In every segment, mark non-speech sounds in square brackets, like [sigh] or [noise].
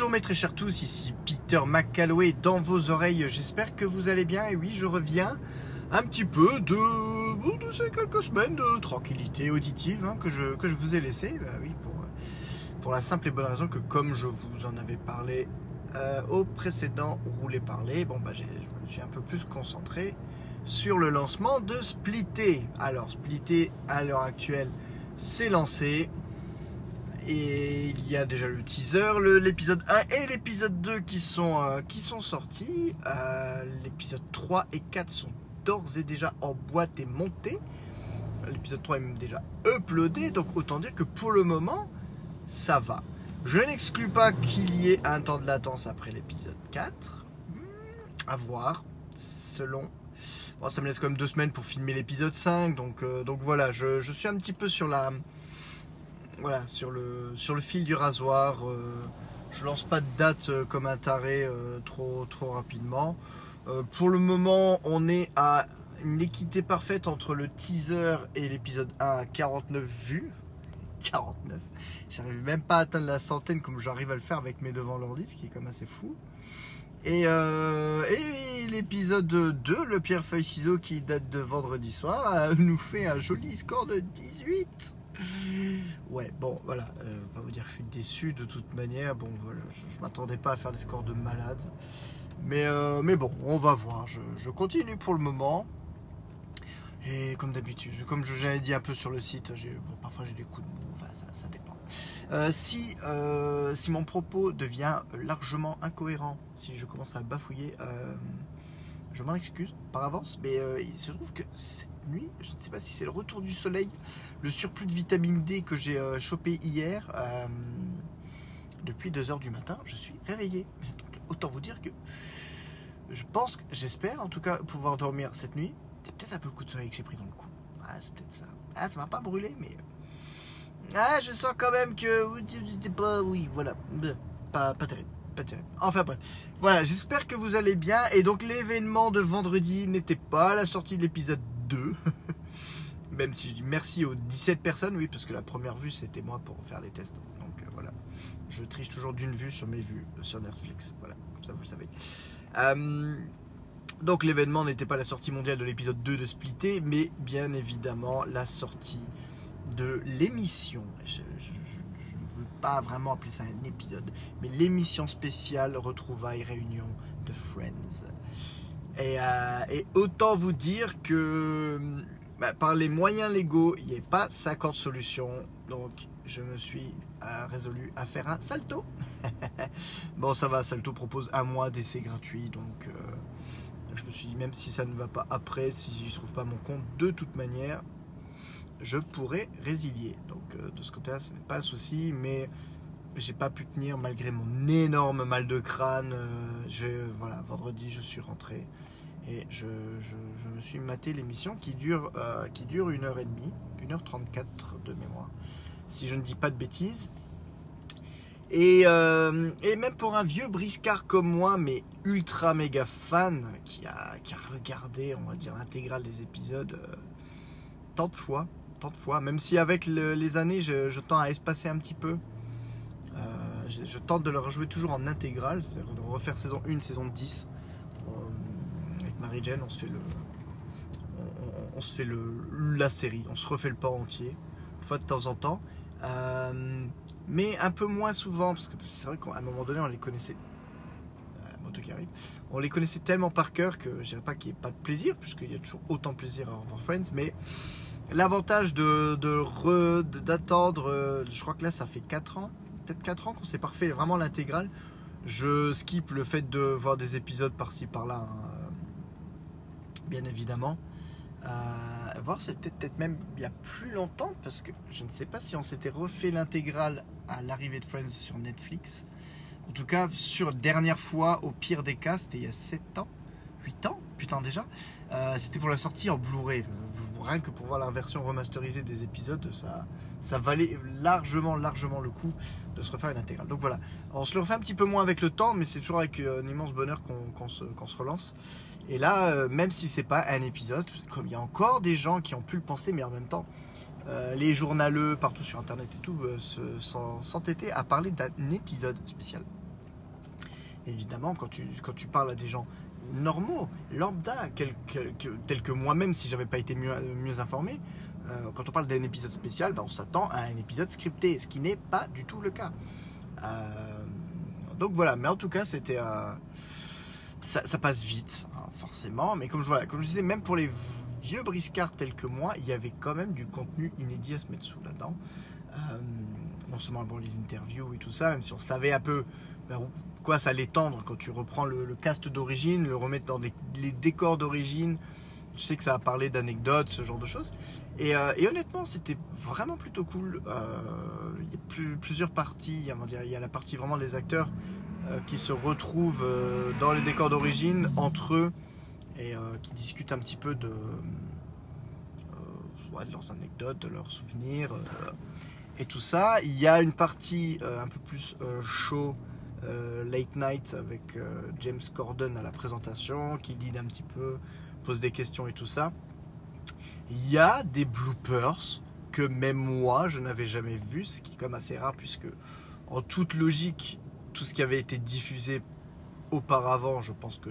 Bonjour mes très chers tous, ici Peter McCalloway dans vos oreilles. J'espère que vous allez bien et oui, je reviens un petit peu de, ces quelques semaines de tranquillité auditive hein, que, je, vous ai laissé. Bah oui, pour, la simple et bonne raison que comme je vous en avais parlé euh, au précédent Rouler Parler, bon bah je me suis un peu plus concentré sur le lancement de Splitté. Alors Splitté à l'heure actuelle c'est lancé. Et il y a déjà le teaser, l'épisode 1 et l'épisode 2 qui sont, euh, qui sont sortis. Euh, l'épisode 3 et 4 sont d'ores et déjà en boîte et montés. L'épisode 3 est même déjà uploadé, donc autant dire que pour le moment, ça va. Je n'exclus pas qu'il y ait un temps de latence après l'épisode 4. Hmm, à voir, selon. Bon, ça me laisse quand même deux semaines pour filmer l'épisode 5, donc, euh, donc voilà, je, je, suis un petit peu sur la, voilà, sur le, fil du rasoir. Euh, je lance pas de date euh, comme un taré euh, trop, trop rapidement. pour le moment, on est à une équité parfaite entre le teaser et l'épisode 1 à 49 vues. [laughs] 49. J'arrive même pas à atteindre la centaine comme j'arrive à le faire avec mes devants l'ordi, ce qui est quand même assez fou. Et, et l'épisode 2, le pierre feuille ciseau qui date de vendredi soir, nous fait un joli score de 18. Ouais, bon, voilà. Euh, pas vous dire que je suis déçu de toute manière. Bon, voilà, je, m'attendais pas à faire des scores de malade. Mais, euh, mais bon, on va voir. Je, continue pour le moment. Et comme d'habitude, comme j'avais dit un peu sur le site, parfois j'ai des coups de mou, ça, dépend. Euh, si, si mon propos devient largement incohérent, si je commence à bafouiller, je m'en excuse par avance, mais il se trouve que nuit. Je ne sais pas si c'est le retour du soleil, le surplus de vitamine D que j'ai euh, chopé hier. Euh, depuis 2h du matin, je suis réveillé. autant vous dire que je pense, j'espère en tout cas pouvoir dormir cette nuit. C'est peut-être un peu le coup de soleil que j'ai pris dans le cou. Ah, c'est peut-être ça. Ah, ça m'a pas brûlé, mais. Ah, je sens quand même que. pas. Oui, voilà. Pas, pas terrible. Enfin bref. Voilà, j'espère que vous allez bien. Et donc, l'événement de vendredi n'était pas la sortie de l'épisode [laughs] Même si je dis merci aux 17 personnes, oui, parce que la première vue, c'était moi pour faire les tests. Donc euh, voilà. Je triche toujours d'une vue sur mes vues sur Netflix. Voilà, comme ça vous le savez. Euh, donc l'événement n'était pas la sortie mondiale de l'épisode 2 de Splitté, mais bien évidemment la sortie de l'émission. Pas vraiment appeler ça un épisode, mais l'émission spéciale Retrouvailles Réunion de Friends. Euh, et, autant vous dire que bah, par les moyens légaux, il n'y a pas 50 solutions. Donc je me suis euh, résolu à faire un salto. [laughs] bon, ça va, Salto propose un mois d'essai gratuit. Donc euh, je me suis dit, même si ça ne va pas après, si je ne trouve pas mon compte, de toute manière, je pourrais résilier. Donc de ce côté-là, ce n'est pas un souci. Mais j'ai pas pu tenir malgré mon énorme mal de crâne. je, voilà, vendredi, je suis rentré. Et je, me suis maté l'émission qui dure, euh, qui dure une heure et demie, 1h34 de mémoire, si je ne dis pas de bêtises. Et, euh, même pour un vieux briscard comme moi, mais ultra méga fan, qui a, regardé, on va dire, l'intégrale des épisodes euh, tant de fois, de fois, même si avec les années, je, tends à espacer un petit peu. je, je, tente de le rejouer toujours en intégrale, c'est-à-dire de refaire saison 1, saison 10 Marie-Jane, on se fait le. On, se fait le, la série, on se refait le pas entier, une fois de temps en temps. Euh, mais un peu moins souvent, parce que c'est vrai qu'à un moment donné, on les connaissait. Euh, moto qui arrive. On les connaissait tellement par cœur que je dirais pas qu'il n'y ait pas de plaisir, puisqu'il y a toujours autant de plaisir à revoir Friends, mais l'avantage de, d'attendre, euh, je crois que là ça fait 4 ans, peut-être 4 ans qu'on s'est parfait vraiment l'intégrale. Je skip le fait de voir des épisodes par-ci par-là. Hein bien évidemment. Euh, voir, c'était peut-être même il y a plus longtemps, parce que je ne sais pas si on s'était refait l'intégrale à l'arrivée de Friends sur Netflix. En tout cas, sur dernière fois, au pire des cas, c'était il y a 7 ans, 8 ans, putain déjà. Euh, c'était pour la sortie en Blu-ray. Rien que pour voir la version remasterisée des épisodes, ça, ça valait largement, largement le coup de se refaire une intégrale. Donc voilà, on se le refait un petit peu moins avec le temps, mais c'est toujours avec un immense bonheur qu'on se, relance. Et là, euh, même si c'est pas un épisode, comme il y a encore des gens qui ont pu le penser, mais en même temps, euh, les journaleux partout sur internet et tout euh, s'entêtaient à parler d'un épisode spécial. évidemment, quand tu parles à des gens normaux, lambda, tels que moi-même si j'avais pas été mieux, informé, euh, quand on parle d'un épisode spécial, ben, on s'attend à un épisode scripté, ce qui n'est pas du tout le cas. Euh, donc voilà, mais en tout cas, c'était. Euh, ça, passe vite, hein, forcément, mais comme je, voilà, comme je disais, même pour les vieux briscards tels que moi, il y avait quand même du contenu inédit à se mettre sous là-dedans. non seulement bon, les interviews et tout ça, même si on savait un peu ben, quoi ça allait tendre quand tu reprends le, cast d'origine, le remettre dans les décors d'origine, tu sais que ça a parlé d'anecdotes, ce genre de choses. Et, euh, honnêtement, c'était vraiment plutôt cool. Euh, il y a plusieurs parties. Il y, a, la partie vraiment des acteurs euh, qui se retrouvent dans les décors d'origine entre eux et qui discutent un petit peu de, de leurs anecdotes, de leurs souvenirs et tout ça. Il y a une partie un peu plus show. Late night avec James Corden à la présentation qui lead un petit peu pose des questions et tout ça. Il y a des bloopers que même moi je n'avais jamais vu, ce qui est comme assez rare puisque en toute logique, tout ce qui avait été diffusé auparavant, je pense que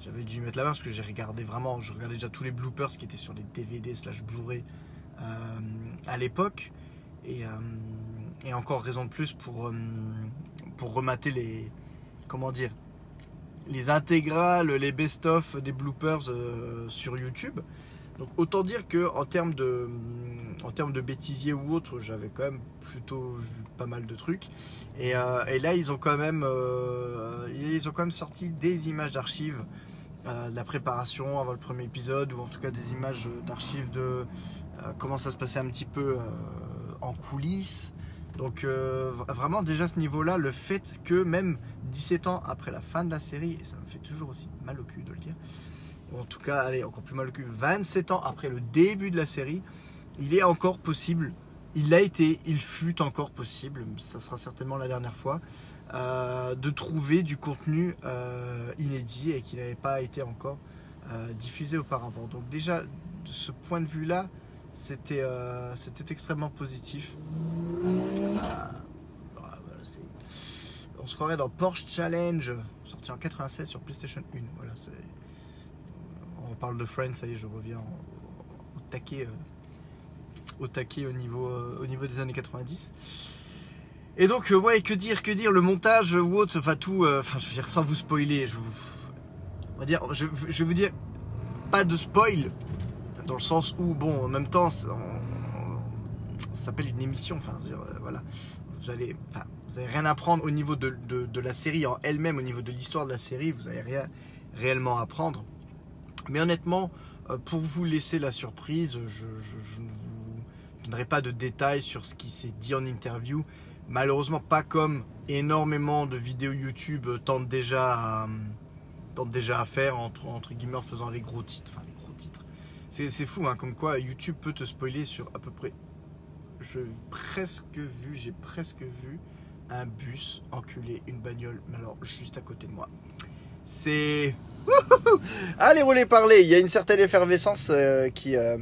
j'avais dû y mettre la main parce que j'ai regardé vraiment, je regardais déjà tous les bloopers qui étaient sur les DVD slash Blu-ray euh, à l'époque. Et, euh, encore raison de plus pour, euh, pour remater les, comment dire, les intégrales, les best-of des bloopers euh, sur YouTube. Donc autant dire que en termes de, en termes de bêtisier ou autre, j'avais quand même plutôt vu pas mal de trucs. Et, euh, là, ils ont quand même, euh, ils ont quand même sorti des images d'archives de la préparation avant le premier épisode, ou en tout cas des images d'archives de comment ça se passait un petit peu en coulisses. Donc euh, vraiment déjà ce niveau-là, le fait que même 17 ans après la fin de la série, et ça me fait toujours aussi mal au cul de le dire, ou en tout cas, allez, encore plus mal au cul, 27 ans après le début de la série, il est encore possible, il a été, il fut encore possible, ça sera certainement la dernière fois, euh, de trouver du contenu euh, inédit et qui n'avait pas été encore diffusé auparavant. Donc déjà, de ce point de vue-là, c'était c'était extrêmement positif. Ah, on se croirait dans Porsche Challenge, sorti en 96 sur PlayStation 1. Voilà, on parle de Friends, ça y est, je reviens au, taquet, euh, au taquet niveau, euh, au niveau des années 90. Et donc, euh, ouais, que dire, que dire, le montage ou enfin tout, enfin, je veux dire, sans vous spoiler, je vous, on va dire, je, vais vous dire, pas de spoil, dans le sens où, bon, en même temps, ça s'appelle une émission. Enfin, euh, voilà, vous allez, enfin, vous avez rien apprendre au niveau de, la série en elle-même, au niveau de l'histoire de la série, vous n'avez rien réellement à apprendre. Mais honnêtement, euh, pour vous laisser la surprise, je, ne vous donnerai pas de détails sur ce qui s'est dit en interview. Malheureusement, pas comme énormément de vidéos YouTube tentent déjà à, déjà à faire, entre, entre guillemets, en faisant les gros titres. Enfin. C'est fou, hein, comme quoi YouTube peut te spoiler sur à peu près j'ai presque vu, j'ai presque vu un bus enculer une bagnole, mais alors juste à côté de moi. C'est. Allez, roulez, parler. Il y a une certaine effervescence euh, qui, euh,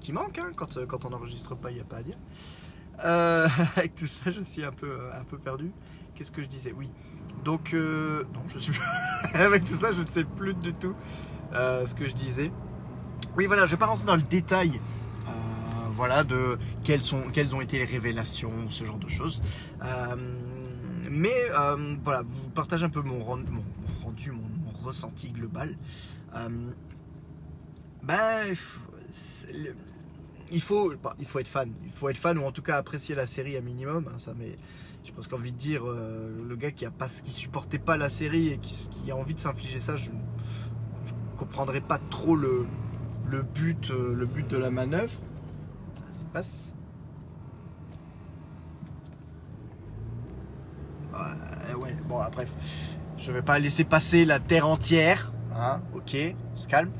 qui manque hein, quand, euh, quand on n'enregistre pas, il n'y a pas à dire. [laughs] avec tout ça, je suis un peu, un peu perdu. Qu'est-ce que je disais? Oui. Donc, non, je suis. [laughs] avec tout ça, je ne sais plus du tout ce que je disais. Oui, voilà, je ne vais pas rentrer dans le détail voilà, de quelles, ont été les révélations, ce genre de choses. Euh, mais euh, voilà, vous partagez un peu mon, rendu, mon, ressenti global. Euh, ben, il faut, bah, il faut être fan. Il faut être fan ou en tout cas apprécier la série à minimum. Hein, ça mais je pense qu'envie de dire, le gars qui a supportait pas la série et qui, a envie de s'infliger ça, je, ne comprendrais pas trop le, le but, le but de la manœuvre passe. ouais, bon, bref. Je vais pas laisser passer la terre entière. Hein, ok, on se calme.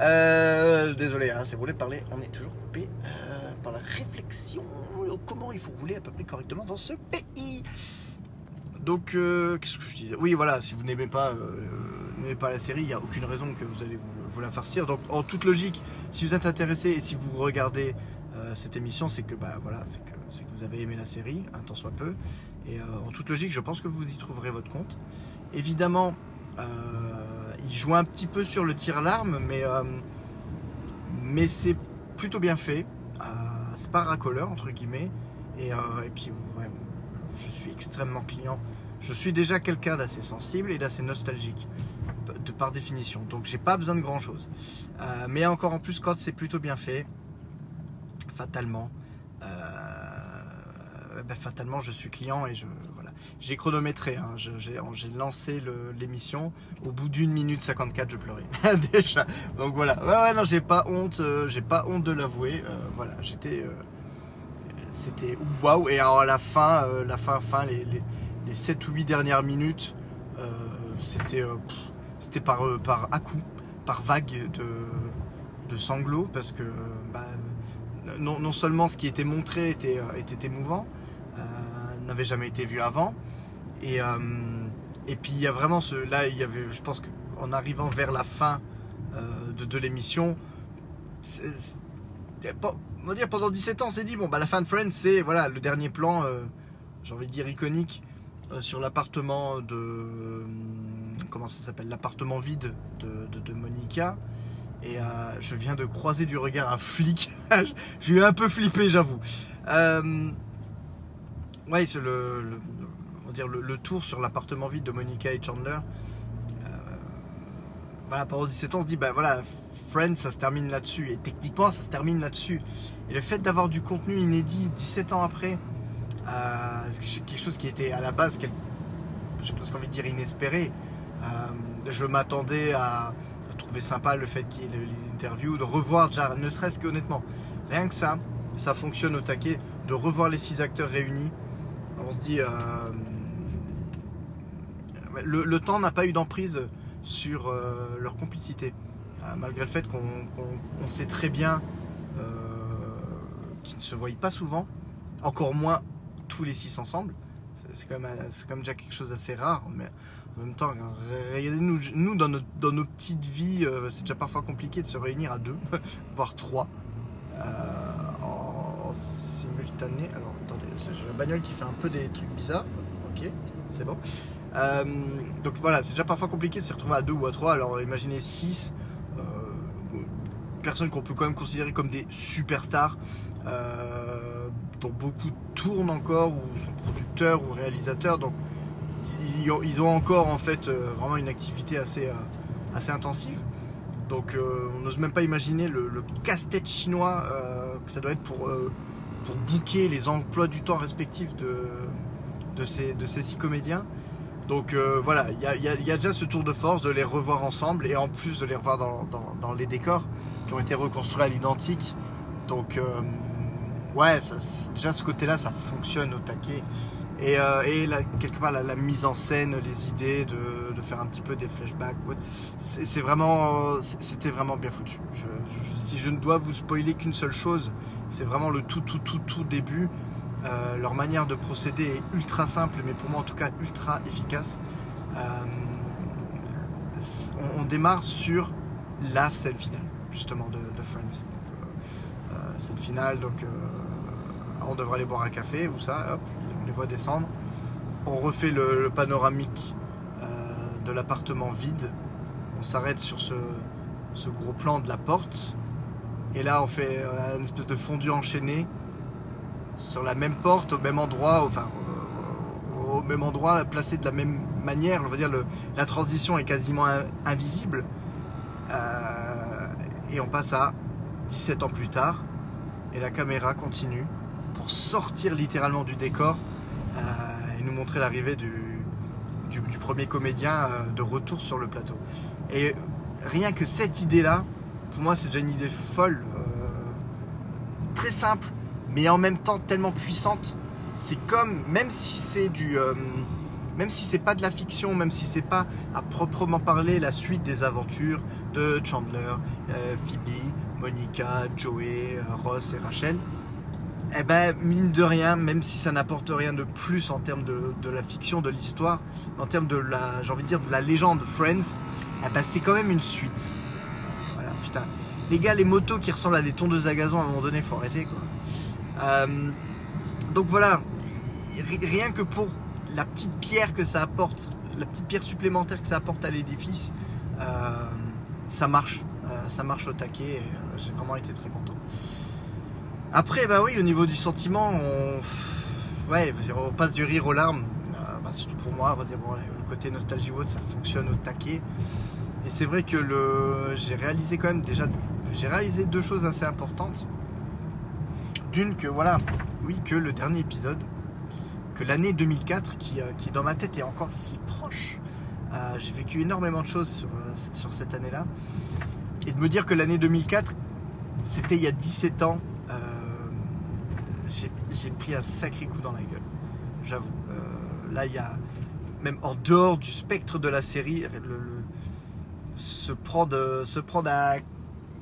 Euh, désolé, hein, c'est voulu parler. On est toujours coupé euh, par la réflexion. Comment il faut rouler à peu près correctement dans ce pays. Donc, euh, qu'est-ce que je disais? Oui, voilà, si vous n'aimez pas, n'aimez pas la série, il n'y a aucune raison que vous allez vous, la farcir. Donc, en toute logique, si vous êtes intéressé et si vous regardez euh, cette émission, c'est que, bah, voilà, que, que vous avez aimé la série, un tant soit peu. Et euh, en toute logique, je pense que vous y trouverez votre compte. Évidemment, euh, il joue un petit peu sur le tir larme, mais, mais c'est plutôt bien fait. C'est pas racoleur, entre guillemets. Et, et puis, ouais, je suis extrêmement client. Je suis déjà quelqu'un d'assez sensible et d'assez nostalgique, de par définition. Donc, j'ai pas besoin de grand chose. Euh, mais encore en plus, quand c'est plutôt bien fait, fatalement, euh, ben, fatalement, je suis client et je voilà. J'ai chronométré. hein. J'ai lancé l'émission. Au bout d'une minute 54, je pleurais [laughs] déjà. Donc voilà. Ouais, non, j'ai pas honte. euh, j'ai pas honte de l'avouer. Voilà, j'étais. C'était waouh. Et alors à la fin, la fin, fin, les, les, les 7 ou 8 dernières minutes, c'était c'était par, euh, par à-coup, par vague de, de sanglots parce que bah, non, non seulement ce qui était montré était, euh, était émouvant, euh, n'avait jamais été vu avant, et, et puis il y a vraiment ce. Là, il y avait, je pense qu'en arrivant vers la fin de, de l'émission, on va dire pendant 17 ans, on s'est dit, bon, bah, la fin de Friends, c'est voilà, le dernier plan, j'ai envie de dire iconique, sur l'appartement de. Comment ça s'appelle L'appartement vide de, Monica. Et euh, je viens de croiser du regard un flic. [laughs] J'ai eu un peu flippé, j'avoue. Euh, ouais, c'est le, le- tour sur l'appartement vide de Monica et Chandler. Euh, voilà, pendant 17 ans, on se dit, bah voilà, Friends, ça se termine là-dessus. Et techniquement, ça se termine là-dessus. Et le fait d'avoir du contenu inédit 17 ans après, quelque chose qui était à la base, j'ai presque envie de dire inespéré. Euh, je m'attendais à, trouver sympa le fait qu'il y ait le- les interviews, de revoir déjà, ne serait-ce qu'honnêtement, rien que ça, ça fonctionne au taquet, de revoir les six acteurs réunis. On se dit, euh, le, temps n'a pas eu d'emprise sur euh, leur complicité, malgré le fait qu'on qu'on- on sait très bien qu'ils ne se voient pas souvent, encore moins tous les six ensemble. C'est- quand, même, déjà quelque chose d'assez rare, mais en même temps, regardez-nous, nous, dans, nos, dans nos petites vies, euh, c'est déjà parfois compliqué de se réunir à deux, [laughs] voire trois, euh, en, simultané. Alors, attendez, j'ai la bagnole qui fait un peu des trucs bizarres. Ok, c'est bon. Euh, donc voilà, c'est déjà parfois compliqué de se retrouver à deux ou à trois. Alors imaginez six personnes qu'on peut quand même considérer comme des superstars, dont beaucoup tournent encore ou sont producteurs ou réalisateurs. Donc ils ont, encore en fait euh, vraiment une activité assez, euh, assez intensive. Donc euh, on n'ose même pas imaginer le, casse-tête chinois que ça doit être pour, euh, pour booker les emplois du temps respectifs de, de, ces, de ces six comédiens. Donc voilà, il y a, déjà ce tour de force de les revoir ensemble et en plus de les revoir dans, dans- dans les décors qui ont été reconstruits à l'identique. Donc ouais, déjà ce côté-là, ça fonctionne au taquet. Et, euh, et quelque part, la, mise en scène, les idées de, de faire un petit peu des flashbacks, c'est vraiment, c'est- c'était vraiment bien foutu. Si je ne dois vous spoiler qu'une seule chose, c'est vraiment le tout, tout, tout, tout début. Euh, leur manière de procéder est ultra simple, mais pour moi en tout cas ultra efficace. Euh, on, démarre sur la scène finale, justement, de, de Friends. Euh, euh, scène finale, donc euh, on devrait aller boire un café, ou ça, hop, on les voit descendre. On refait le, panoramique euh, de l'appartement vide. On s'arrête sur ce, gros plan de la porte. Et là, on fait euh, une espèce de fondu enchaîné sur la même porte, au même endroit, enfin, euh, au même endroit, placé de la même manière. On va dire la transition est quasiment in- invisible. Et on passe à 17 ans plus tard, et la caméra continue pour sortir littéralement du décor euh, et nous montrer l'arrivée du, premier comédien euh, de retour sur le plateau. Et rien que cette idée-là, pour moi, c'est déjà une idée folle, euh, très simple, mais en même temps tellement puissante. C'est comme, même si c'est du, même si c'est pas de la fiction, même si c'est pas à proprement parler la suite des aventures de Chandler, Phoebe, Monica, Joey, Ross et Rachel, eh ben mine de rien, même si ça n'apporte rien de plus en termes de, la fiction, de l'histoire, en termes de la, j'ai envie de dire de la légende Friends, eh ben c'est quand même une suite. Voilà, putain. les gars, les motos qui ressemblent à des tondeuses à gazon, à un moment donné, faut arrêter. Euh, donc voilà, rien que pour la petite pierre que ça apporte, la petite pierre supplémentaire que ça apporte à l'édifice, euh, ça marche. Euh, ça marche au taquet. J'ai vraiment été très content. Après, bah oui, au niveau du sentiment, on, ouais, on passe du rire aux larmes. Bah, surtout pour moi, on va dire, le côté nostalgie World, ça fonctionne au taquet. Et c'est vrai que le, j'ai réalisé quand même déjà, j'ai réalisé deux choses assez importantes. D'une que voilà, oui, que le dernier épisode, que l'année 2004, qui, euh, qui dans ma tête est encore si proche, euh, j'ai vécu énormément de choses sur, euh, sur cette année-là. Et de me dire que l'année 2004, c'était il y a 17 ans, j'ai pris un sacré coup dans la gueule. J'avoue. là, il y a, même en dehors du spectre de la série, se prendre, se prendre un,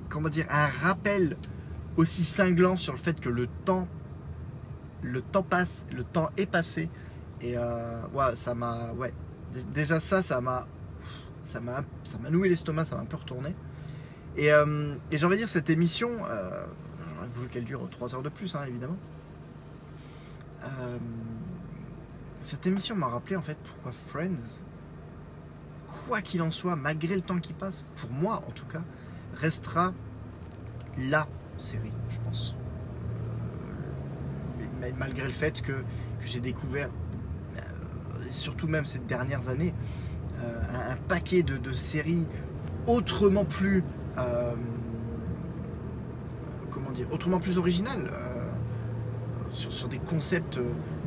comment dire, un rappel aussi cinglant sur le fait que le temps, le temps passe, le temps est passé. Et euh, ouais, ça m'a, ouais, déjà ça, ça m'a noué l'estomac, ça m'a un peu retourné. Et, euh, et j'ai envie de dire cette émission, euh, j'aurais voulu qu'elle dure 3 heures de plus, hein, évidemment. Cette émission m'a rappelé en fait pourquoi Friends quoi qu'il en soit, malgré le temps qui passe, pour moi en tout cas, restera la série, je pense. Euh, malgré le fait que, j'ai découvert, euh, surtout même ces dernières années, euh, un, paquet de, séries autrement plus, comment dire, autrement plus originales, sur, des concepts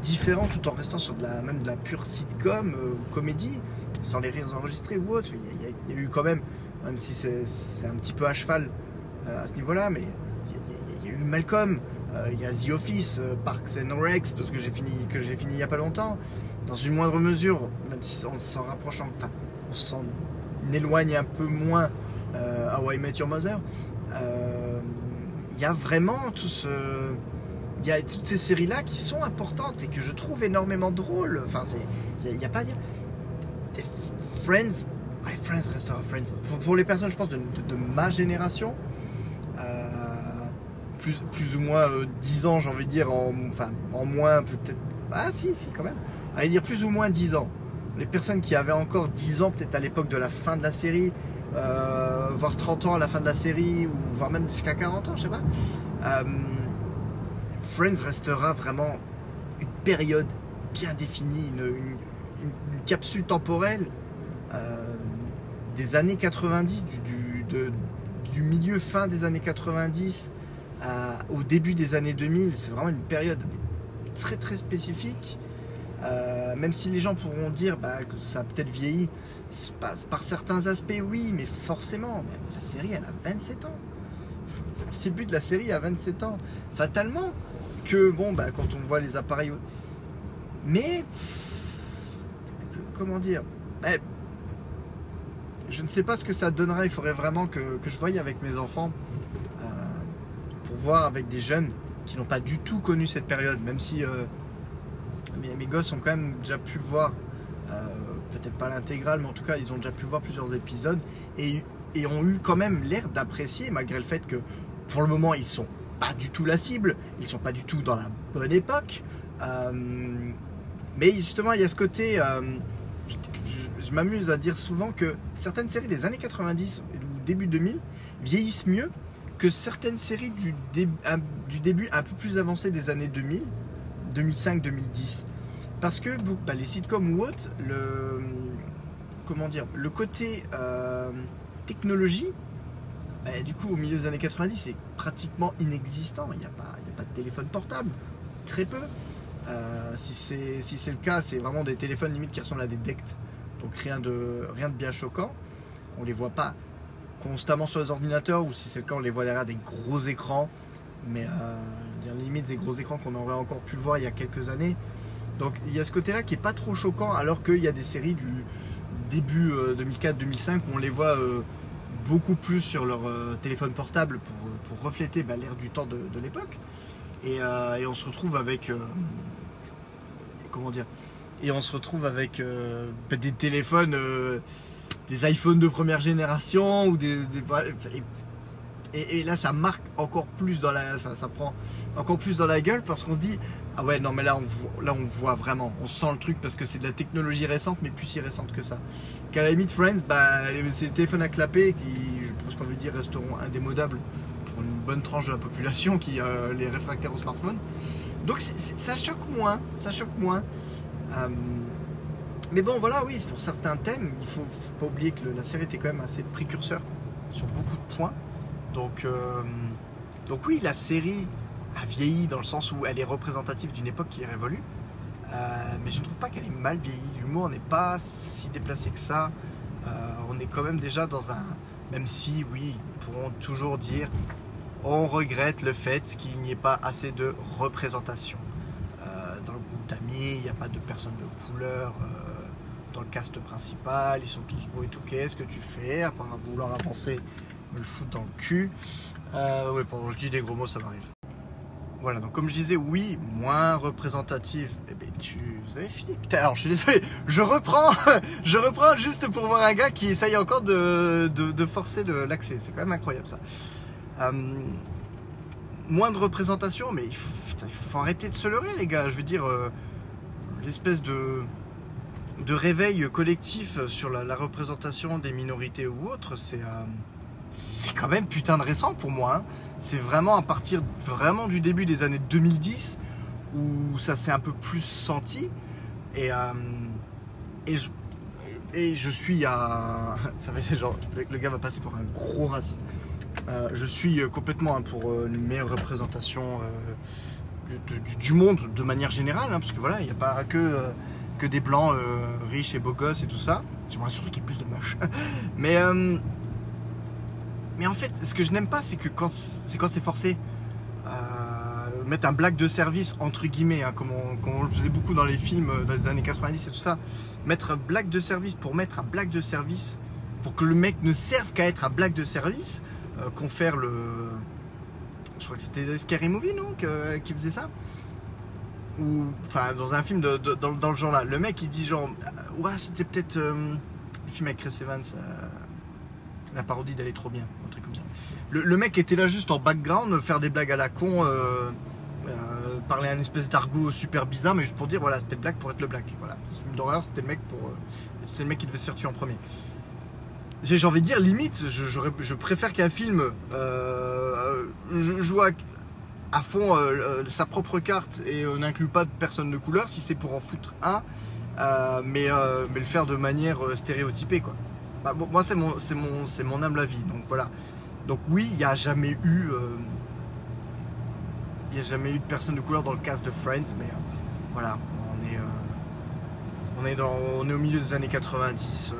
différents, tout en restant sur de la, même de la pure sitcom, comédie sans les rires enregistrés ou autre. Il y, a, eu quand même, même si c'est un petit peu à cheval euh, à ce niveau-là, mais il y, a eu Malcolm, euh, il y a The Office, euh, Parks and Recs, parce que j'ai fini, que j'ai fini il n'y a pas longtemps. Dans une moindre mesure, même si on s'en rapproche, enfin, on s'en éloigne un peu moins à How I Met Your Mother. Il y a vraiment tout ce il y a toutes ces séries-là qui sont importantes et que je trouve énormément drôles. Enfin, il n'y a, pas à dire. Friends, Friends restera Friends. Pour, les personnes, je pense, de, ma génération, euh, plus, plus ou moins 10 euh, ans, j'ai envie de dire, en, enfin, en moins peut-être. Ah si, si, quand même. Allez dire plus ou moins 10 ans. Les personnes qui avaient encore 10 ans, peut-être à l'époque de la fin de la série, euh, voire 30 ans à la fin de la série, ou voire même jusqu'à 40 ans, je sais pas. Friends restera vraiment une période bien définie, une capsule temporelle euh, des années 90, du, milieu fin des années 90 au début des années 2000. C'est vraiment une période très très spécifique. Euh, même si les gens pourront dire bah, que ça a peut-être vieilli, par, certains aspects oui, mais forcément, la série elle a 27 ans. Le début de la série a 27 ans. Fatalement que bon bah quand on voit les appareils. Mais comment dire eh, je ne sais pas ce que ça donnerait. Il faudrait vraiment que, je voie avec mes enfants euh, pour voir avec des jeunes qui n'ont pas du tout connu cette période, même si euh, mes, gosses ont quand même déjà pu voir, euh, peut-être pas l'intégrale, mais en tout cas ils ont déjà pu voir plusieurs épisodes et ont eu quand même l'air d'apprécier, malgré le fait que pour le moment ils sont pas du tout la cible, ils sont pas du tout dans la bonne époque. mais justement il y a ce côté je, m'amuse à dire souvent que certaines séries des années 90 ou début 2000 vieillissent mieux que certaines séries du, du début un peu plus avancé des années 2000, 2005-2010. Parce que bah, les sitcoms ou autres, le, comment dire, le côté euh, technologie, bah, du coup au milieu des années 90 c'est pratiquement inexistant. Il n'y a, pas, de téléphone portable, très peu. Euh, si c'est le cas, c'est vraiment des téléphones limite qui ressemblent à des dects. Donc rien de, rien de bien choquant. On les voit pas constamment sur les ordinateurs ou si c'est le cas, on les voit derrière des gros écrans. Mais euh, limite des gros écrans qu'on aurait encore pu voir il y a quelques années. Donc il y a ce côté-là qui est pas trop choquant alors qu'il y a des séries du début 2004-2005 euh, où on les voit beaucoup plus sur leur téléphone portable pour, refléter bah, l'air du temps de, l'époque. Et, et, on se retrouve avec comment dire et on se retrouve avec euh, bah, des téléphones, euh, des iPhones de première génération ou des, Et, là, ça marque encore plus dans la, ça prend encore plus dans la gueule parce qu'on se dit, ah ouais, non, mais là, on voit, on voit vraiment, on sent le truc parce que c'est de la technologie récente, mais plus si récente que ça. Qu'à la limite, Friends, bah, c'est des téléphones à clapper qui, je pense qu'on veut dire, resteront indémodables pour une bonne tranche de la population qui euh, les réfractaires au smartphone. Donc, ça choque moins, ça choque moins. Euh, mais bon, voilà, oui, pour certains thèmes, il faut, faut pas oublier que la série était quand même assez précurseur sur beaucoup de points. Donc, euh, donc oui, la série a vieilli dans le sens où elle est représentative d'une époque qui est révolue. Euh, mais je ne trouve pas qu'elle est mal vieillie. L'humour n'est pas si déplacé que ça. Euh, on est quand même déjà dans un... Même si, oui, ils pourront toujours dire, on regrette le fait qu'il n'y ait pas assez de représentation. dans le groupe d'amis, il n'y a pas de personnes de couleur dans le cast principal. Ils sont tous beaux et tout. Qu'est-ce que tu fais à part vouloir avancer me le foutre dans le cul? Euh, ouais, pendant que je dis des gros mots, ça m'arrive. Voilà, donc comme je disais, oui, moins représentative. Eh bien, tu, vous avez fini. Alors je suis désolé, je reprends, [laughs] je reprends juste pour voir un gars qui essaye encore de, de, forcer l'accès. C'est quand même incroyable ça. Euh, moins de représentation, mais il faut, arrêter de se leurrer, les gars. Je veux dire, euh, l'espèce de, de réveil collectif sur la, représentation des minorités ou autres, c'est. Euh, c'est quand même putain de récent pour moi. Hein. C'est vraiment à partir vraiment du début des années 2010 où ça s'est un peu plus senti. Et, euh, et, je, et je suis à. [laughs] Ça fait genre, le, gars va passer pour un gros raciste. Euh, je suis complètement hein, pour une meilleure représentation euh, du, monde de manière générale, hein, parce que voilà, il n'y a pas que, que des blancs riches et beaux gosses et tout ça. J'aimerais surtout qu'il y ait plus de moches. [laughs] Mais mais en fait, ce que je n'aime pas, c'est que quand c'est quand c'est forcé, euh, mettre un blague de service entre guillemets, hein, comme, on, le faisait beaucoup dans les films dans les années 90 et tout ça, mettre un blague de service pour mettre un blague de service, pour que le mec ne serve qu'à être un blague de service, euh, confère le, je crois que c'était Scary Movie, non, qui faisait ça. Ou enfin dans un film de, dans, le genre là le mec il dit genre ouais c'était peut-être euh, le film avec Chris Evans la parodie d'aller trop bien, un truc comme ça. Le, mec était là juste en background, faire des blagues à la con, euh, euh, parler un espèce d'argot super bizarre, mais juste pour dire voilà, c'était blague pour être le blague. Voilà, ce film d'horreur, c'était le mec pour, euh, c'est le mec qui devait se faire tuer en premier. J'ai envie de dire limite, je, préfère qu'un film joue à, fond sa propre carte et n'inclut pas de personne de couleur si c'est pour en foutre un, mais, mais le faire de manière stéréotypée quoi. Bah, moi, c'est mon, c'est mon, c'est humble. Donc voilà. Donc oui, il n'y a jamais eu, euh, a jamais eu de personne de couleur dans le cast de Friends, mais euh, voilà, on est, euh, on est au milieu des années 90.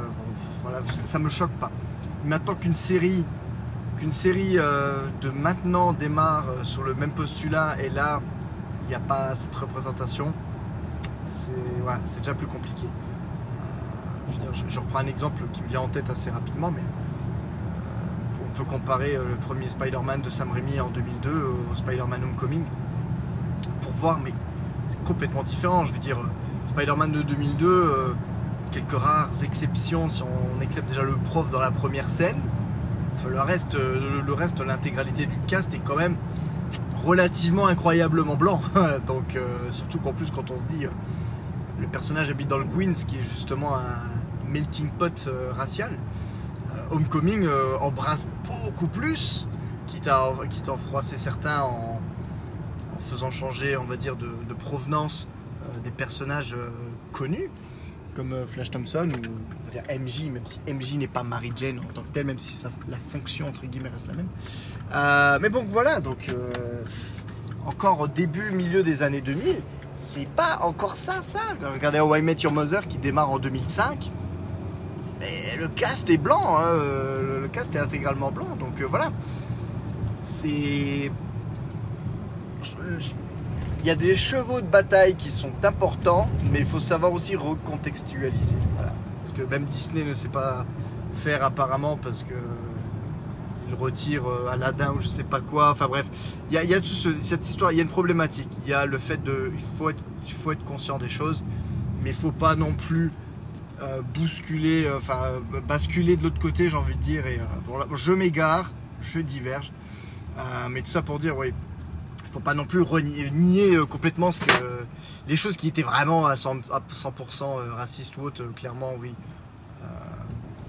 voilà, ça me choque pas. Maintenant qu'une série, de maintenant démarre sur le même postulat et là, il n'y a pas cette représentation, c'est déjà plus compliqué. Je, reprends un exemple qui me vient en tête assez rapidement, mais euh, on peut comparer euh, le premier Spider-Man de Sam Raimi en 2002 au Spider-Man Homecoming pour voir, mais c'est complètement différent. Je veux dire, Spider-Man de 2002, quelques rares exceptions si on accepte déjà le prof dans la première scène. Le reste, le reste, l'intégralité du cast est quand même relativement incroyablement blanc. [laughs] Donc, euh, surtout qu'en plus, quand on se dit, le personnage habite dans le Queens, qui est justement un, melting pot euh, racial. Euh, Homecoming euh, embrasse beaucoup plus, quitte à, quitte à en froisser certains en, faisant changer, on va dire, de, provenance des personnages connus, comme Flash Thompson ou MJ, même si MJ n'est pas Mary Jane en tant que telle, même si la fonction entre guillemets reste la même. mais bon, voilà, donc encore au début, milieu des années 2000, c'est pas encore ça, ça. Regardez How I Met Your Mother qui démarre en 2005 le cast est blanc, hein, euh, le cast est intégralement blanc, donc euh, voilà. C'est. Il y a des chevaux de bataille qui sont importants, mais il faut savoir aussi recontextualiser. Parce que même Disney ne sait pas faire apparemment parce que il retire euh, Aladdin ou je sais pas quoi. Enfin bref, il y a, il cette histoire, il y a une problématique. Il y a le fait de, il faut être, il faut être conscient des choses, mais il faut pas non plus euh, bousculer, euh, enfin basculer de l'autre côté, j'ai envie de dire. Et euh, je m'égare, je diverge. mais tout ça pour dire, oui, il faut pas non plus nier complètement ce que les choses qui étaient vraiment à 100%, racistes ou autres, clairement, oui.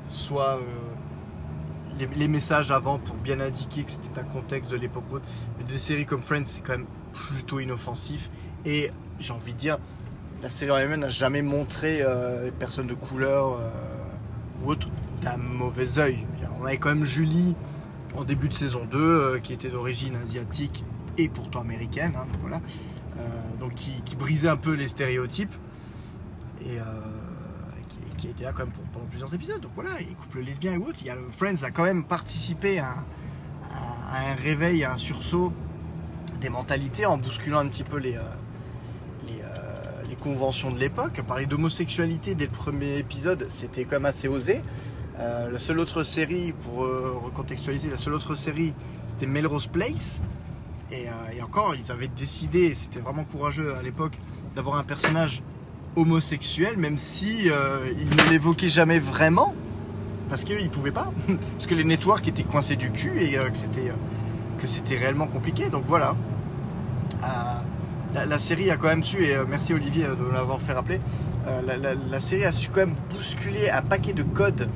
soit les, messages avant pour bien indiquer que c'était un contexte de l'époque ou autre. Mais des séries comme Friends, c'est quand même plutôt inoffensif. Et j'ai envie de dire, la série elle-même n'a jamais montré euh, les personnes de couleur euh, ou autre d'un mauvais oeil. On avait quand même Julie en début de saison 2 euh, qui était d'origine asiatique et pourtant américaine. Hein, voilà. donc qui, brisait un peu les stéréotypes. Et qui, été là pendant plusieurs épisodes. Donc voilà, et couple lesbien et autres. Il Friends a quand même participé à, un réveil, à un sursaut des mentalités en bousculant un petit peu les, conventions de l'époque. Parler d'homosexualité dès le premier épisode, c'était quand même assez osé. Euh, la seule autre série, pour euh, recontextualiser, la seule autre série, c'était Melrose Place. Et, euh, encore, ils avaient décidé, c'était vraiment courageux à l'époque, d'avoir un personnage homosexuel, même si ils ne l'évoquaient jamais vraiment, parce qu'ils ne pouvaient pas, [laughs] parce que les networks étaient coincés du cul et que c'était réellement compliqué. Donc voilà la, série a quand même su, et euh, merci Olivier euh, de l'avoir fait rappeler, euh, la, série a su quand même bousculer un paquet de codes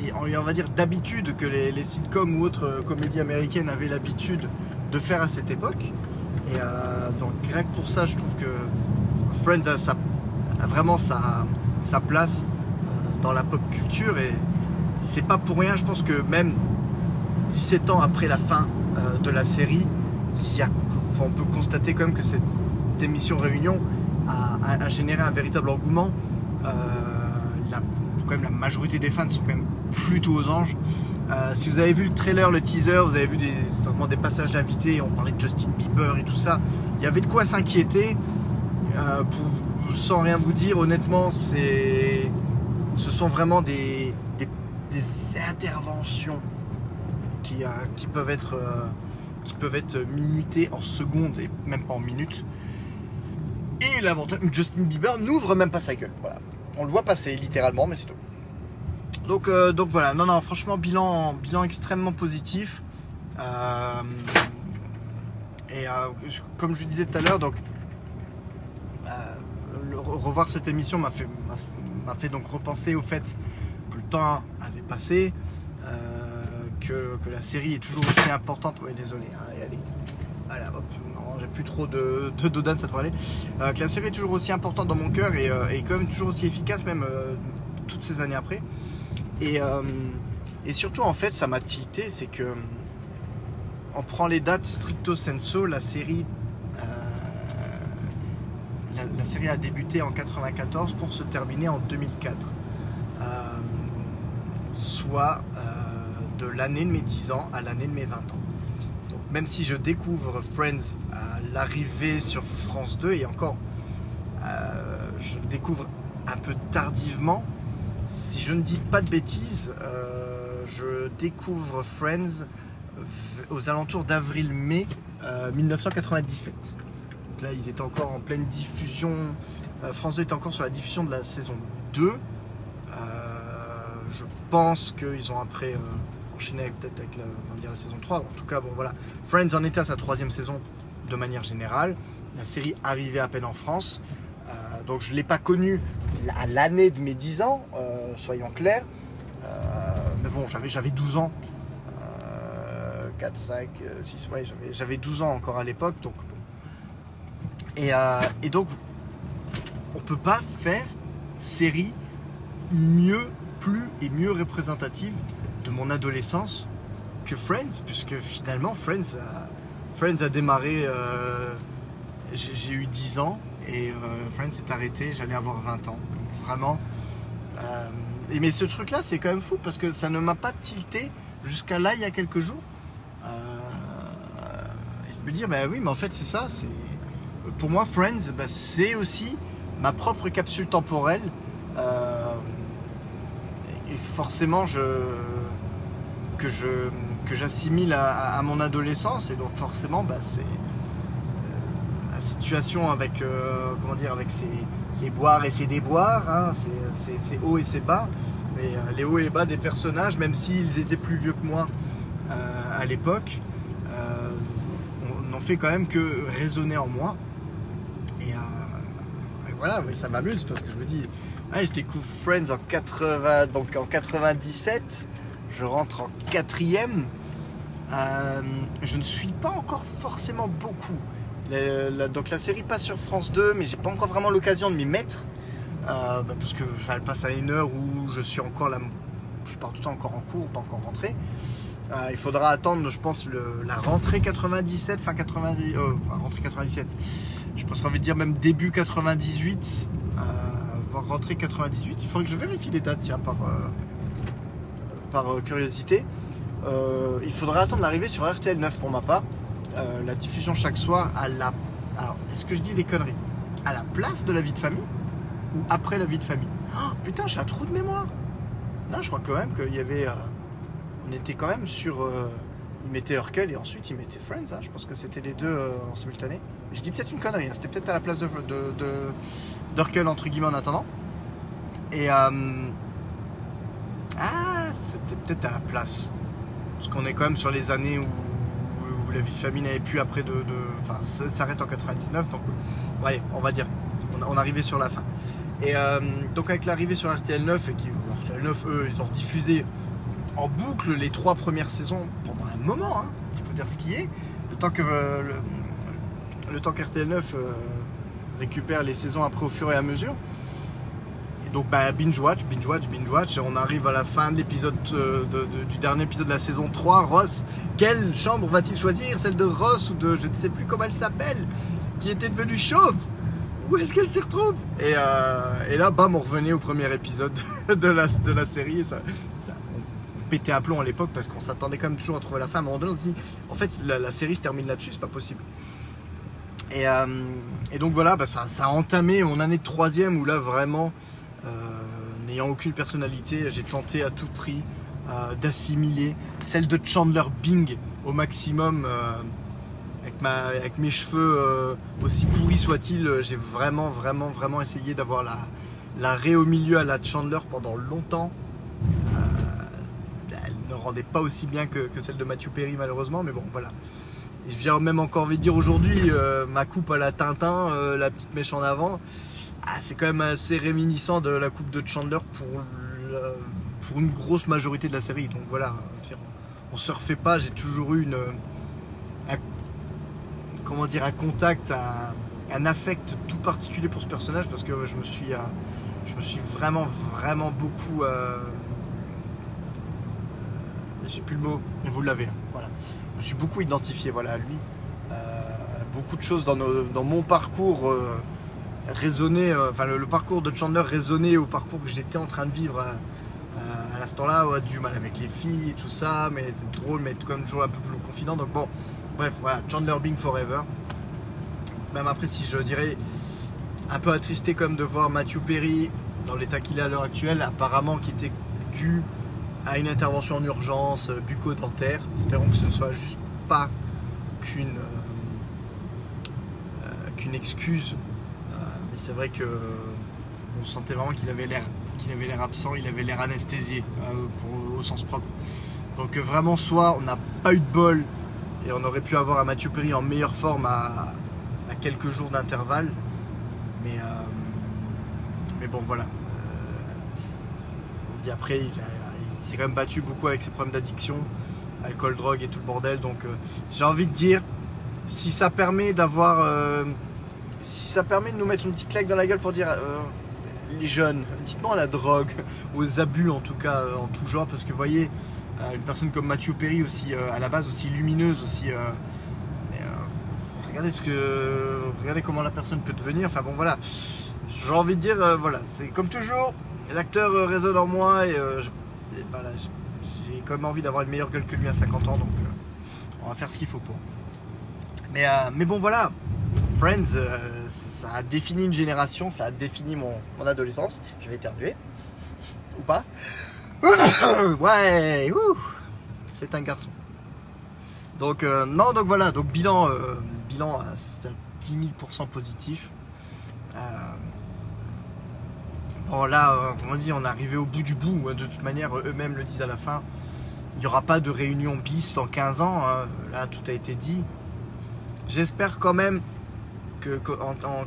et, on va dire d'habitude que les, sitcoms ou autres comédies américaines avaient l'habitude de faire à cette époque. Et donc rien pour ça, je trouve que Friends a, vraiment sa place dans la pop culture et c'est pas pour rien, je pense que même 17 ans après la fin euh, de la série, on peut constater quand même que cette émission Réunion a, généré un véritable engouement. Euh, la, quand majorité des fans sont quand même plutôt aux anges. Euh, si vous avez vu le trailer, le teaser, vous avez vu des, des passages d'invités, on parlait de Justin Bieber et tout ça, il y avait de quoi s'inquiéter. sans rien vous dire, honnêtement, ce sont vraiment des interventions euh, qui, peuvent être, euh, qui peuvent être minutées en secondes et même pas en minutes. Et l'avantage, Justin Bieber n'ouvre même pas sa gueule. Voilà. On le voit passer littéralement, mais c'est tout. Donc, euh, donc voilà, non, non, franchement, bilan, bilan extrêmement positif. et comme je vous disais tout à l'heure, donc revoir cette émission m'a fait, fait donc repenser au fait que le temps avait passé, que, la série est toujours aussi importante. Ouais, désolé, hein, allez, allez, hop, j'ai plus trop de, de ça devrait. Euh, que la série est toujours aussi importante dans mon cœur et, euh, quand même toujours aussi efficace, même euh, toutes ces années après. Et, et surtout, en fait, ça m'a tilté, c'est que on prend les dates stricto senso, la série. Série a débuté en 94 pour se terminer en 2004. soit de l'année de mes 10 ans à l'année de mes 20 ans. Même si je découvre Friends à l'arrivée sur France 2 et encore, euh, je découvre un peu tardivement, si je ne dis pas de bêtises, euh, je découvre Friends aux alentours d'avril-mai 1997. Euh, Donc là, ils étaient encore en pleine diffusion. France 2 était encore sur la diffusion de la saison 2. je pense qu'ils ont après enchaîné peut-être avec la, la saison 3. En tout cas, bon voilà. Friends en était à sa troisième saison de manière générale. La série arrivait à peine en France. Euh, donc je ne l'ai pas connue à l'année de mes 10 ans, euh, soyons clairs. Euh, mais bon, j'avais 12 ans. 4, 5, 6, ouais, j'avais 12 ans encore à l'époque. Donc, et, et donc, on peut pas faire série mieux, plus et mieux représentative de mon adolescence que Friends, puisque finalement Friends a, Friends a démarré, euh, j'ai eu 10 ans et euh, Friends s'est arrêté, j'allais avoir 20 ans. vraiment. Euh, et mais ce truc là c'est quand même fou parce que ça ne m'a pas tilté jusqu'à là il y a quelques jours. et je me dire bah oui mais en fait c'est ça, c'est pour moi Friends bah, c'est aussi ma propre capsule temporelle. Et forcément que j'assimile à, mon adolescence et donc forcément bah, c'est euh, la situation avec euh, comment dire avec ses, boires et ses déboires hein, ses, hauts et ses bas mais les hauts et bas des personnages, même s'ils étaient plus vieux que moi à l'époque, n'ont fait quand même que résonner en moi. Et, voilà, mais ça m'amuse parce que je me dis, je découvre Friends en 80, donc en 97, je rentre en quatrième. Euh, je ne suis pas encore forcément beaucoup. donc la série passe sur France 2, mais j'ai pas encore vraiment l'occasion de m'y mettre. Euh, bah, parce que elle passe à une heure où je suis encore là, je pars tout le temps encore en cours, pas encore rentré. Euh, il faudra attendre, je pense, la rentrée 97, fin 90, rentrée 97. Je pense qu'on va dire même début 98, voire rentrée 98. Il faudrait que je vérifie les dates, tiens, par, par curiosité. Euh, il faudrait attendre l'arrivée sur RTL 9 pour ma part. Euh, la diffusion chaque soir à la. Alors, est-ce que je dis des conneries? À la place de la vie de famille ou après la vie de famille? Oh, Putain, j'ai un trou de mémoire. Non, je crois quand même qu'il y avait. Euh, on était quand même sur. il mettait Urkel et ensuite il mettait Friends. Hein. Je pense que c'était les deux en simultané. Je dis peut-être une connerie. Hein. C'était peut-être à la place de, d'Urkel entre guillemets en attendant. Et. ah, c'était peut-être à la place. Parce qu'on est quand même sur les années où, la vie de famille n'avait plus après de. enfin, ça s'arrête en 99, donc allez, on va dire. On, arrivait sur la fin. Et euh, donc avec l'arrivée sur RTL 9, et qui, RTL 9, eux, ils ont diffusé en boucle les trois premières saisons pendant un moment, hein, il faut dire ce qui est, le temps que euh, le, temps qu'RTL 9 euh, récupère les saisons après au fur et à mesure donc bah, binge watch, binge watch, binge watch. On arrive à la fin de l'épisode euh, du dernier épisode de la saison 3. Ross, quelle chambre va-t-il choisir? Celle de Ross ou de je ne sais plus comment elle s'appelle, qui était devenue chauve? Où est-ce qu'elle s'y retrouve? Euh, et, là, bam, on revenait au premier épisode [laughs] de la, de la série. ça, on pétait un plomb à l'époque parce qu'on s'attendait quand même toujours à trouver la fin. Mais on se dit, en fait, la, série se termine là-dessus, c'est pas possible. Et, euh, donc voilà, bah, ça, a entamé mon année de troisième où là vraiment euh, n'ayant aucune personnalité, j'ai tenté à tout prix euh, d'assimiler celle de Chandler Bing au maximum. Avec, mes cheveux aussi pourris soient-ils, j'ai vraiment, vraiment, vraiment essayé d'avoir la, la raie au milieu à la Chandler pendant longtemps. elle ne rendait pas aussi bien que, celle de Matthew Perry malheureusement, mais bon voilà. Je viens même encore dire aujourd'hui, ma coupe à la Tintin, la petite mèche en avant, ah, c'est quand même assez réminiscent de la coupe de Chandler pour, pour une grosse majorité de la série. Donc voilà, on se refait pas. J'ai toujours eu une, un, comment dire, un contact, un, affect tout particulier pour ce personnage parce que je me suis, euh, je me suis vraiment, vraiment beaucoup. Euh, j'ai plus le mot, mais vous l'avez. Hein, voilà. Je me suis beaucoup identifié à lui. Euh, beaucoup de choses dans, mon parcours résonner, euh, enfin le, parcours de Chandler résonnait au parcours que j'étais en train de vivre à, à, l'instant-là, ouais, du mal avec les filles, tout ça, mais drôle, mais quand même toujours un peu plus confident. Donc bon, bref, voilà, Chandler Bing Forever. Même après, si je dirais un peu attristé comme de voir Matthew Perry dans l'état qu'il est à l'heure actuelle, apparemment qui était dû à une intervention en urgence euh, bucco-dentaire. Espérons que ce ne soit juste pas qu'une euh, qu'une excuse c'est vrai que on sentait vraiment qu'il avait l'air qu'il avait l'air absent, il avait l'air anesthésié euh, au sens propre. Donc euh, vraiment soit on n'a pas eu de bol et on aurait pu avoir un Mathieu Perry en meilleure forme à, quelques jours d'intervalle. Mais, euh, mais bon voilà. Et après il, s'est quand même battu beaucoup avec ses problèmes d'addiction, alcool, drogue et tout le bordel. Donc j'ai envie de dire, si ça permet d'avoir si ça permet de nous mettre une petite claque dans la gueule pour dire euh, les jeunes, dites-moi la drogue, [laughs] aux abus en tout cas, euh, en tout genre, parce que vous voyez, euh, une personne comme Mathieu Perry, aussi à la base aussi lumineuse, aussi. regardez ce que, regardez comment la personne peut devenir. Enfin bon voilà, j'ai envie de dire voilà, c'est comme toujours, l'acteur résonne en moi et, j'ai quand même envie d'avoir une meilleure gueule que lui à 50 ans, donc on va faire ce qu'il faut pour. Mais, mais bon voilà, Friends, euh, ça a défini une génération, ça a défini mon, adolescence. Je vais éternuer. Ou pas [coughs] Ouais, c'est un garçon. Donc, euh, non, donc voilà, donc bilan, euh, bilan à 10 000% positif. Bon là, euh, on dit, on est arrivé au bout du bout. De toute manière, eux-mêmes le disent à la fin. Il n'y aura pas de réunion bis en 15 ans. hein. Là, tout a été dit. J'espère quand même que, que- en, en-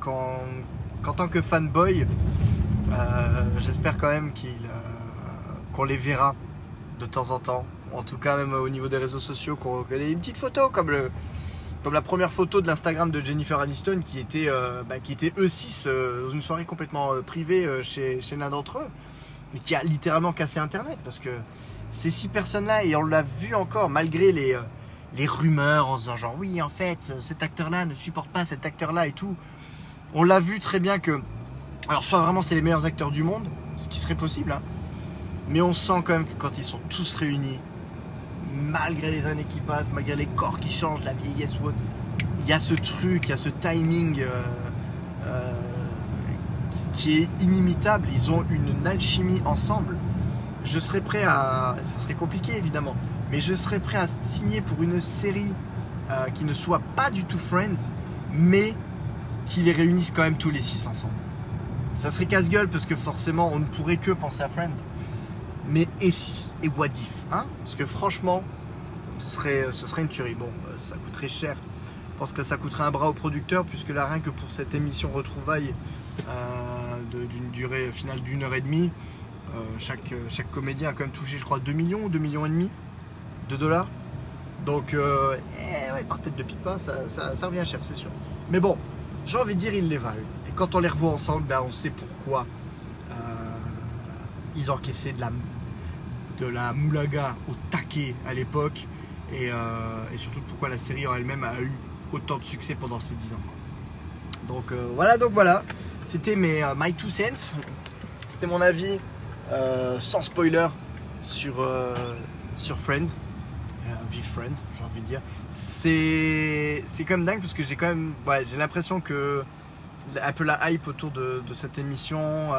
qu'en, tant que fanboy, euh, j'espère quand même qu'il, euh, qu'on les verra de temps en temps. En tout cas, même au niveau des réseaux sociaux, qu'on ait une petite photo comme le, comme la première photo de l'Instagram de Jennifer Aniston qui était, euh, bah, eux 6 dans une soirée complètement euh, privée euh, chez, l'un d'entre eux, mais qui a littéralement cassé Internet parce que ces six personnes-là, et on l'a vu encore malgré les, euh, les rumeurs en disant genre oui en fait cet acteur-là ne supporte pas cet acteur-là et tout, on l'a vu très bien que, alors soit vraiment c'est les meilleurs acteurs du monde, ce qui serait possible, hein, mais on sent quand même que quand ils sont tous réunis, malgré les années qui passent, malgré les corps qui changent, la vieillesse ou autre, il y a ce truc, il y a ce timing euh, euh, qui est inimitable. Ils ont une alchimie ensemble. Je serais prêt à. Ce serait compliqué évidemment, mais je serais prêt à signer pour une série euh, qui ne soit pas du tout Friends, mais qui les réunisse quand même tous les six ensemble. Ça serait casse-gueule parce que forcément on ne pourrait que penser à Friends. Mais et si? Et what if hein? Parce que franchement, ce serait, ce serait une tuerie. Bon, euh, ça coûterait cher. Je pense que ça coûterait un bras au producteur, puisque là, rien que pour cette émission retrouvaille euh, d'une durée finale d'une heure et demie, euh, chaque, chaque comédien a quand même touché, je crois, 2 millions ou 2 millions et demi de dollars. Donc, eh par tête de pipe, hein, ça, ça, ça revient cher, c'est sûr. Mais bon, j'ai envie de dire, ils les valent. Et quand on les revoit ensemble, ben, on sait pourquoi ils encaissaient de la, de la moulaga au taquet à l'époque. Et, euh, et surtout pourquoi la série en elle-même a eu autant de succès pendant ces 10 ans. Donc euh, voilà, donc voilà. C'était mes euh, My Two Cents. C'était mon avis sans spoiler sur, sur Friends. Vive Friends, j'ai envie de dire. C'est quand même dingue parce que j'ai quand même. J'ai l'impression que un peu la hype autour de, cette émission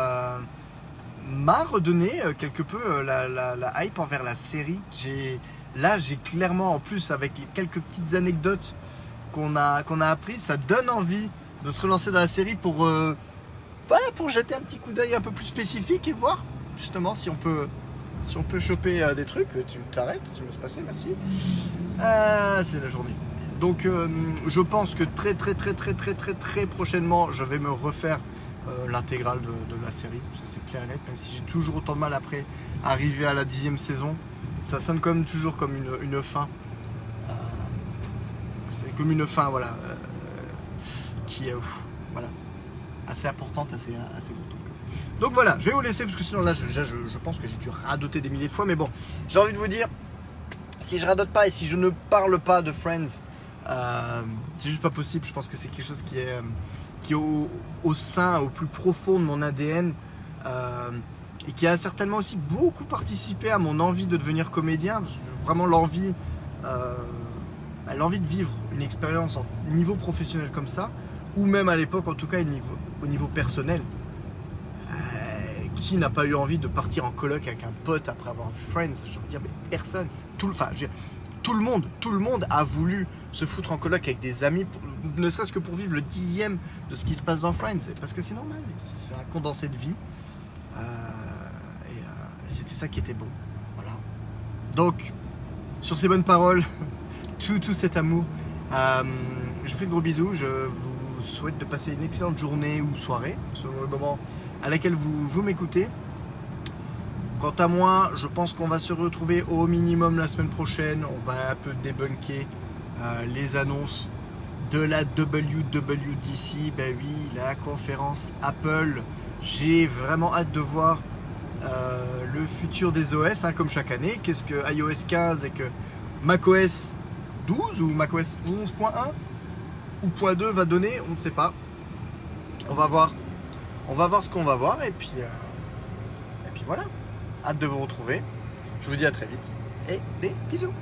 m'a redonné euh, quelque peu euh, la, hype envers la série. J'ai là j'ai clairement en plus avec les quelques petites anecdotes qu'on a qu'on a apprises, ça donne envie de se relancer dans la série pour euh, pour jeter un petit coup d'œil un peu plus spécifique et voir justement si on peut si on peut choper des trucs. Tu t'arrêtes, tu me laisses passer, merci. C'est la journée. Donc je pense que très très très très très très très prochainement je vais me refaire euh, l'intégrale de, la série, ça c'est clair et net, même si j'ai toujours autant de mal après arriver à la dixième saison, ça sonne comme toujours comme une, une fin. Euh, c'est comme une fin voilà euh, qui est voilà, assez importante, assez, assez. Donc, voilà, je vais vous laisser parce que sinon là je, je, pense que j'ai dû radoter des milliers de fois, mais bon, j'ai envie de vous dire, si je radote pas et si je ne parle pas de Friends, c'est juste pas possible. Je pense que c'est quelque chose qui est, qui est au, au sein, au plus profond de mon ADN euh, et qui a certainement aussi beaucoup participé à mon envie de devenir comédien. Parce que vraiment l'envie, euh, bah, l'envie de vivre une expérience en niveau professionnel comme ça, ou même à l'époque, en tout cas, au niveau, au personnel. Euh, qui n'a pas eu envie de partir en coloc avec un pote après avoir vu Friends Je veux dire, mais personne. Tout, enfin, je tout le monde, a voulu se foutre en coloc avec des amis, ne serait-ce que pour vivre le dixième de ce qui se passe dans Friends. Parce que c'est normal, c'est un condensé de vie. Euh, et euh, c'était ça qui était bon. Donc, sur ces bonnes paroles, [laughs] tout, tout cet amour, euh, je vous fais de gros bisous. Je vous souhaite de passer une excellente journée ou soirée, selon le moment à laquelle vous, vous m'écoutez. Quant à moi, je pense qu'on va se retrouver au minimum la semaine prochaine. On va un peu débunker euh, les annonces de la WWDC. Ben oui, la conférence Apple. J'ai vraiment hâte de voir euh, le futur des OS, hein, comme chaque année. Qu'est-ce que iOS 15 et que macOS 12 ou macOS 11.1 ou point 2 va donner, on ne sait pas. On va voir. On va voir ce qu'on va voir et puis, euh, et puis voilà. Hâte de vous retrouver. Je vous dis à très vite et des bisous.